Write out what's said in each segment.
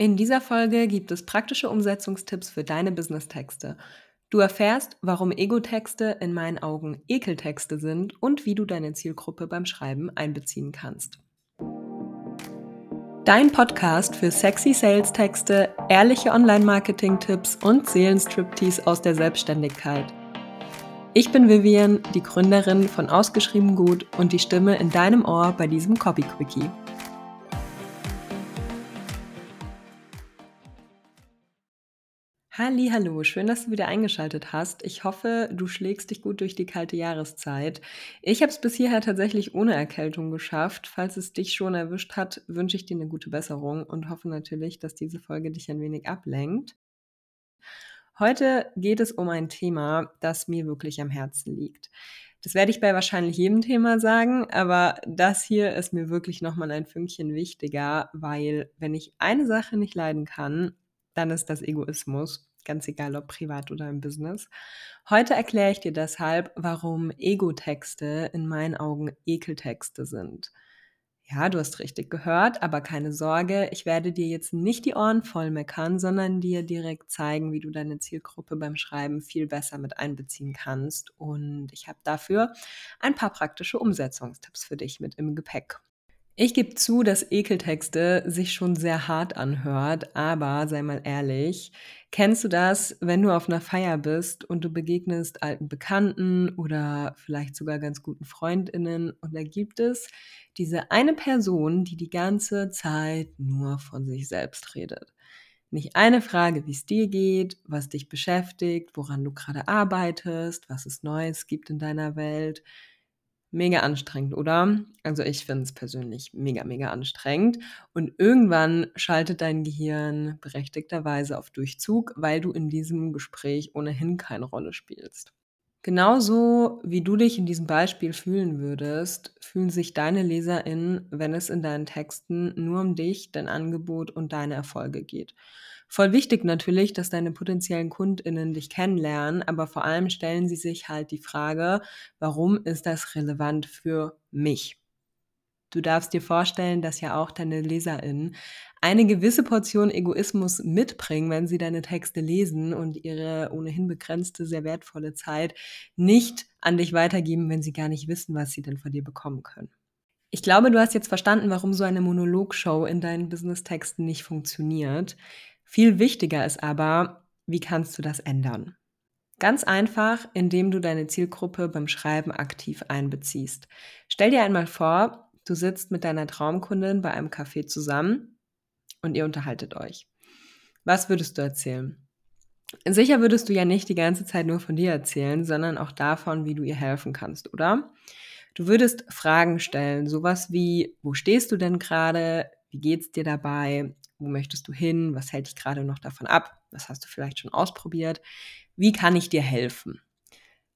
In dieser Folge gibt es praktische Umsetzungstipps für deine Business-Texte. Du erfährst, warum Ego-Texte in meinen Augen Ekeltexte sind und wie du deine Zielgruppe beim Schreiben einbeziehen kannst. Dein Podcast für sexy Sales-Texte, ehrliche Online-Marketing-Tipps und Seelenstriptease aus der Selbstständigkeit. Ich bin Vivian, die Gründerin von Ausgeschrieben Gut und die Stimme in deinem Ohr bei diesem Copy Hallo, schön, dass du wieder eingeschaltet hast. Ich hoffe, du schlägst dich gut durch die kalte Jahreszeit. Ich habe es bis hierher tatsächlich ohne Erkältung geschafft. Falls es dich schon erwischt hat, wünsche ich dir eine gute Besserung und hoffe natürlich, dass diese Folge dich ein wenig ablenkt. Heute geht es um ein Thema, das mir wirklich am Herzen liegt. Das werde ich bei wahrscheinlich jedem Thema sagen, aber das hier ist mir wirklich nochmal ein Fünkchen wichtiger, weil wenn ich eine Sache nicht leiden kann, dann ist das Egoismus ganz egal ob privat oder im Business. Heute erkläre ich dir deshalb, warum Ego-Texte in meinen Augen Ekeltexte sind. Ja, du hast richtig gehört, aber keine Sorge, ich werde dir jetzt nicht die Ohren voll meckern, sondern dir direkt zeigen, wie du deine Zielgruppe beim Schreiben viel besser mit einbeziehen kannst. Und ich habe dafür ein paar praktische Umsetzungstipps für dich mit im Gepäck. Ich gebe zu, dass Ekeltexte sich schon sehr hart anhört, aber sei mal ehrlich, kennst du das, wenn du auf einer Feier bist und du begegnest alten Bekannten oder vielleicht sogar ganz guten Freundinnen und da gibt es diese eine Person, die die ganze Zeit nur von sich selbst redet. Nicht eine Frage, wie es dir geht, was dich beschäftigt, woran du gerade arbeitest, was es Neues gibt in deiner Welt. Mega anstrengend, oder? Also ich finde es persönlich mega, mega anstrengend. Und irgendwann schaltet dein Gehirn berechtigterweise auf Durchzug, weil du in diesem Gespräch ohnehin keine Rolle spielst. Genauso wie du dich in diesem Beispiel fühlen würdest, fühlen sich deine LeserInnen, wenn es in deinen Texten nur um dich, dein Angebot und deine Erfolge geht. Voll wichtig natürlich, dass deine potenziellen KundInnen dich kennenlernen, aber vor allem stellen sie sich halt die Frage, warum ist das relevant für mich? Du darfst dir vorstellen, dass ja auch deine LeserInnen eine gewisse Portion Egoismus mitbringen, wenn sie deine Texte lesen und ihre ohnehin begrenzte, sehr wertvolle Zeit nicht an dich weitergeben, wenn sie gar nicht wissen, was sie denn von dir bekommen können. Ich glaube, du hast jetzt verstanden, warum so eine Monologshow in deinen Business-Texten nicht funktioniert. Viel wichtiger ist aber, wie kannst du das ändern? Ganz einfach, indem du deine Zielgruppe beim Schreiben aktiv einbeziehst. Stell dir einmal vor, du sitzt mit deiner Traumkundin bei einem Café zusammen und ihr unterhaltet euch. Was würdest du erzählen? Sicher würdest du ja nicht die ganze Zeit nur von dir erzählen, sondern auch davon, wie du ihr helfen kannst, oder? Du würdest Fragen stellen, sowas wie, wo stehst du denn gerade? Wie geht's dir dabei? Wo möchtest du hin? Was hält dich gerade noch davon ab? Was hast du vielleicht schon ausprobiert? Wie kann ich dir helfen?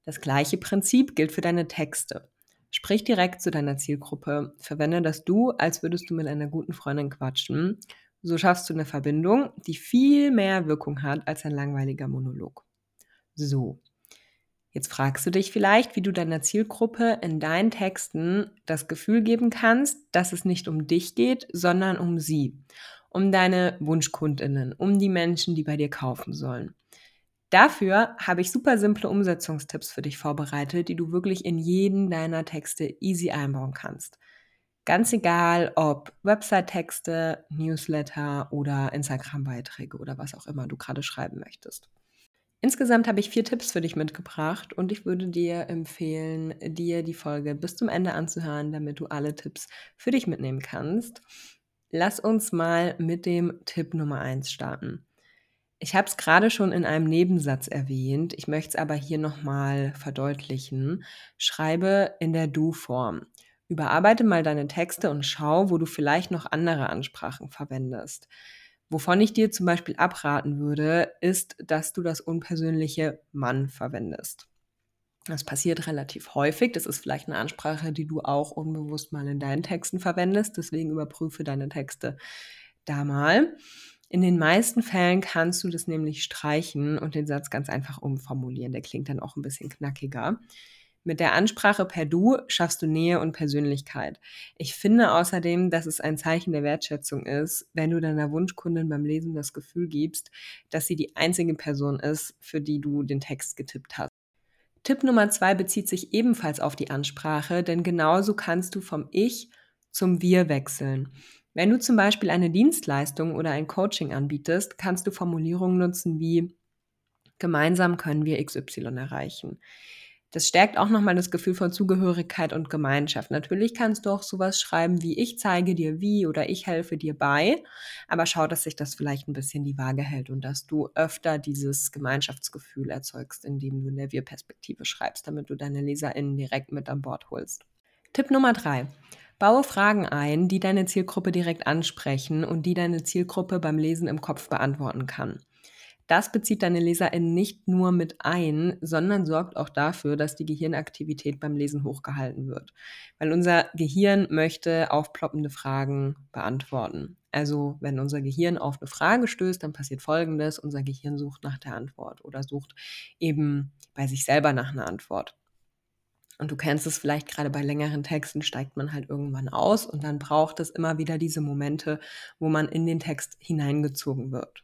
Das gleiche Prinzip gilt für deine Texte. Sprich direkt zu deiner Zielgruppe. Verwende das Du, als würdest du mit einer guten Freundin quatschen. So schaffst du eine Verbindung, die viel mehr Wirkung hat als ein langweiliger Monolog. So. Jetzt fragst du dich vielleicht, wie du deiner Zielgruppe in deinen Texten das Gefühl geben kannst, dass es nicht um dich geht, sondern um sie um deine Wunschkundinnen, um die Menschen, die bei dir kaufen sollen. Dafür habe ich super simple Umsetzungstipps für dich vorbereitet, die du wirklich in jeden deiner Texte easy einbauen kannst. Ganz egal, ob Website-Texte, Newsletter oder Instagram-Beiträge oder was auch immer du gerade schreiben möchtest. Insgesamt habe ich vier Tipps für dich mitgebracht und ich würde dir empfehlen, dir die Folge bis zum Ende anzuhören, damit du alle Tipps für dich mitnehmen kannst. Lass uns mal mit dem Tipp Nummer 1 starten. Ich habe es gerade schon in einem Nebensatz erwähnt, ich möchte es aber hier nochmal verdeutlichen. Schreibe in der Du-Form. Überarbeite mal deine Texte und schau, wo du vielleicht noch andere Ansprachen verwendest. Wovon ich dir zum Beispiel abraten würde, ist, dass du das unpersönliche Mann verwendest. Das passiert relativ häufig. Das ist vielleicht eine Ansprache, die du auch unbewusst mal in deinen Texten verwendest. Deswegen überprüfe deine Texte da mal. In den meisten Fällen kannst du das nämlich streichen und den Satz ganz einfach umformulieren. Der klingt dann auch ein bisschen knackiger. Mit der Ansprache per Du schaffst du Nähe und Persönlichkeit. Ich finde außerdem, dass es ein Zeichen der Wertschätzung ist, wenn du deiner Wunschkundin beim Lesen das Gefühl gibst, dass sie die einzige Person ist, für die du den Text getippt hast. Tipp Nummer zwei bezieht sich ebenfalls auf die Ansprache, denn genauso kannst du vom Ich zum Wir wechseln. Wenn du zum Beispiel eine Dienstleistung oder ein Coaching anbietest, kannst du Formulierungen nutzen wie gemeinsam können wir XY erreichen. Das stärkt auch nochmal das Gefühl von Zugehörigkeit und Gemeinschaft. Natürlich kannst du auch sowas schreiben wie ich zeige dir wie oder ich helfe dir bei, aber schau, dass sich das vielleicht ein bisschen die Waage hält und dass du öfter dieses Gemeinschaftsgefühl erzeugst, indem du in der Wir-Perspektive schreibst, damit du deine LeserInnen direkt mit an Bord holst. Tipp Nummer drei. Baue Fragen ein, die deine Zielgruppe direkt ansprechen und die deine Zielgruppe beim Lesen im Kopf beantworten kann. Das bezieht deine LeserInnen nicht nur mit ein, sondern sorgt auch dafür, dass die Gehirnaktivität beim Lesen hochgehalten wird. Weil unser Gehirn möchte aufploppende Fragen beantworten. Also wenn unser Gehirn auf eine Frage stößt, dann passiert Folgendes. Unser Gehirn sucht nach der Antwort oder sucht eben bei sich selber nach einer Antwort. Und du kennst es vielleicht gerade bei längeren Texten, steigt man halt irgendwann aus und dann braucht es immer wieder diese Momente, wo man in den Text hineingezogen wird.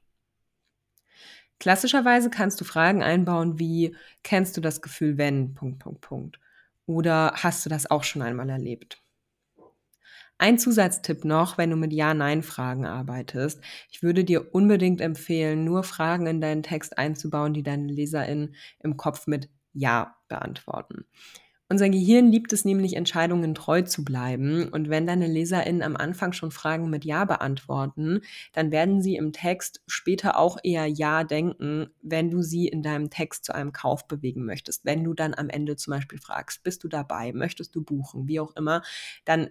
Klassischerweise kannst du Fragen einbauen wie, kennst du das Gefühl, wenn, Punkt, Punkt, Punkt. Oder hast du das auch schon einmal erlebt? Ein Zusatztipp noch, wenn du mit Ja-Nein-Fragen arbeitest. Ich würde dir unbedingt empfehlen, nur Fragen in deinen Text einzubauen, die deine LeserInnen im Kopf mit Ja beantworten. Unser Gehirn liebt es nämlich, Entscheidungen treu zu bleiben. Und wenn deine LeserInnen am Anfang schon Fragen mit Ja beantworten, dann werden sie im Text später auch eher Ja denken, wenn du sie in deinem Text zu einem Kauf bewegen möchtest. Wenn du dann am Ende zum Beispiel fragst, bist du dabei, möchtest du buchen, wie auch immer, dann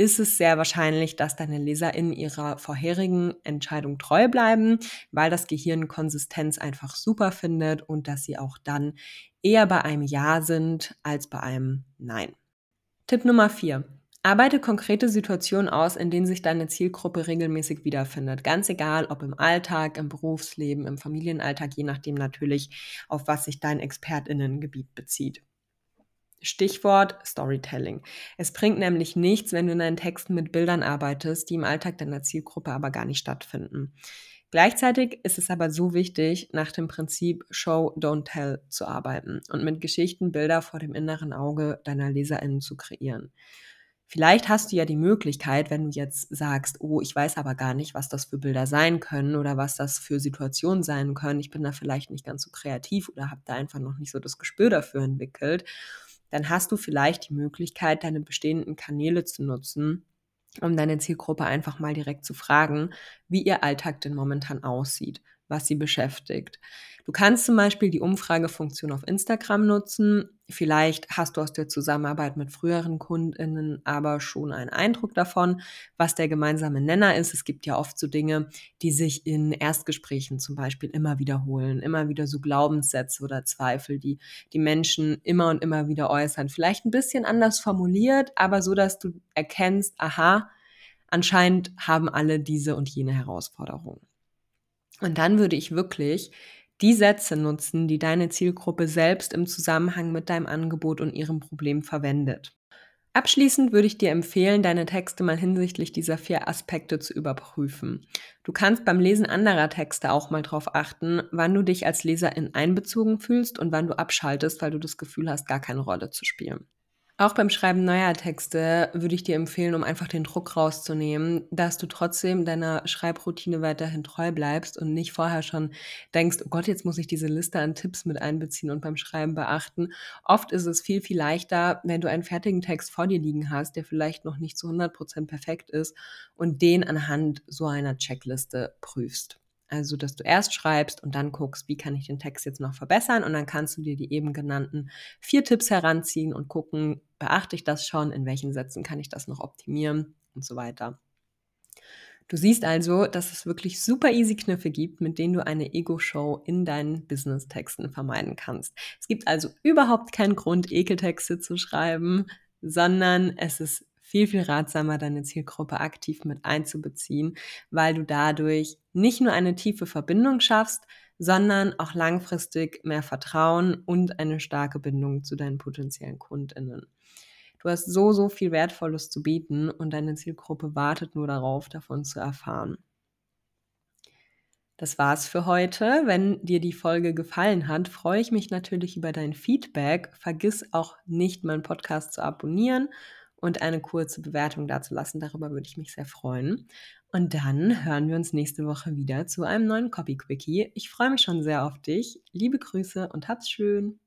ist es sehr wahrscheinlich, dass deine LeserInnen ihrer vorherigen Entscheidung treu bleiben, weil das Gehirn Konsistenz einfach super findet und dass sie auch dann eher bei einem Ja sind als bei einem Nein. Tipp Nummer 4. Arbeite konkrete Situationen aus, in denen sich deine Zielgruppe regelmäßig wiederfindet. Ganz egal, ob im Alltag, im Berufsleben, im Familienalltag, je nachdem natürlich, auf was sich dein Expertinnengebiet bezieht. Stichwort Storytelling. Es bringt nämlich nichts, wenn du in deinen Texten mit Bildern arbeitest, die im Alltag deiner Zielgruppe aber gar nicht stattfinden. Gleichzeitig ist es aber so wichtig, nach dem Prinzip Show, Don't Tell zu arbeiten und mit Geschichten Bilder vor dem inneren Auge deiner LeserInnen zu kreieren. Vielleicht hast du ja die Möglichkeit, wenn du jetzt sagst, oh, ich weiß aber gar nicht, was das für Bilder sein können oder was das für Situationen sein können. Ich bin da vielleicht nicht ganz so kreativ oder habe da einfach noch nicht so das Gespür dafür entwickelt dann hast du vielleicht die Möglichkeit, deine bestehenden Kanäle zu nutzen, um deine Zielgruppe einfach mal direkt zu fragen, wie ihr Alltag denn momentan aussieht was sie beschäftigt. Du kannst zum Beispiel die Umfragefunktion auf Instagram nutzen. Vielleicht hast du aus der Zusammenarbeit mit früheren KundInnen aber schon einen Eindruck davon, was der gemeinsame Nenner ist. Es gibt ja oft so Dinge, die sich in Erstgesprächen zum Beispiel immer wiederholen, immer wieder so Glaubenssätze oder Zweifel, die die Menschen immer und immer wieder äußern. Vielleicht ein bisschen anders formuliert, aber so, dass du erkennst, aha, anscheinend haben alle diese und jene Herausforderungen. Und dann würde ich wirklich die Sätze nutzen, die deine Zielgruppe selbst im Zusammenhang mit deinem Angebot und ihrem Problem verwendet. Abschließend würde ich dir empfehlen, deine Texte mal hinsichtlich dieser vier Aspekte zu überprüfen. Du kannst beim Lesen anderer Texte auch mal darauf achten, wann du dich als Leserin einbezogen fühlst und wann du abschaltest, weil du das Gefühl hast, gar keine Rolle zu spielen. Auch beim Schreiben neuer Texte würde ich dir empfehlen, um einfach den Druck rauszunehmen, dass du trotzdem deiner Schreibroutine weiterhin treu bleibst und nicht vorher schon denkst, oh Gott, jetzt muss ich diese Liste an Tipps mit einbeziehen und beim Schreiben beachten. Oft ist es viel, viel leichter, wenn du einen fertigen Text vor dir liegen hast, der vielleicht noch nicht zu 100% perfekt ist und den anhand so einer Checkliste prüfst. Also, dass du erst schreibst und dann guckst, wie kann ich den Text jetzt noch verbessern und dann kannst du dir die eben genannten vier Tipps heranziehen und gucken, beachte ich das schon, in welchen Sätzen kann ich das noch optimieren und so weiter. Du siehst also, dass es wirklich super easy Kniffe gibt, mit denen du eine Ego-Show in deinen Business-Texten vermeiden kannst. Es gibt also überhaupt keinen Grund, Ekeltexte zu schreiben, sondern es ist viel, viel ratsamer, deine Zielgruppe aktiv mit einzubeziehen, weil du dadurch nicht nur eine tiefe Verbindung schaffst, sondern auch langfristig mehr Vertrauen und eine starke Bindung zu deinen potenziellen Kundinnen. Du hast so, so viel Wertvolles zu bieten und deine Zielgruppe wartet nur darauf, davon zu erfahren. Das war's für heute. Wenn dir die Folge gefallen hat, freue ich mich natürlich über dein Feedback. Vergiss auch nicht, meinen Podcast zu abonnieren und eine kurze Bewertung dazulassen. Darüber würde ich mich sehr freuen. Und dann hören wir uns nächste Woche wieder zu einem neuen Copy Quickie. Ich freue mich schon sehr auf dich. Liebe Grüße und hab's schön.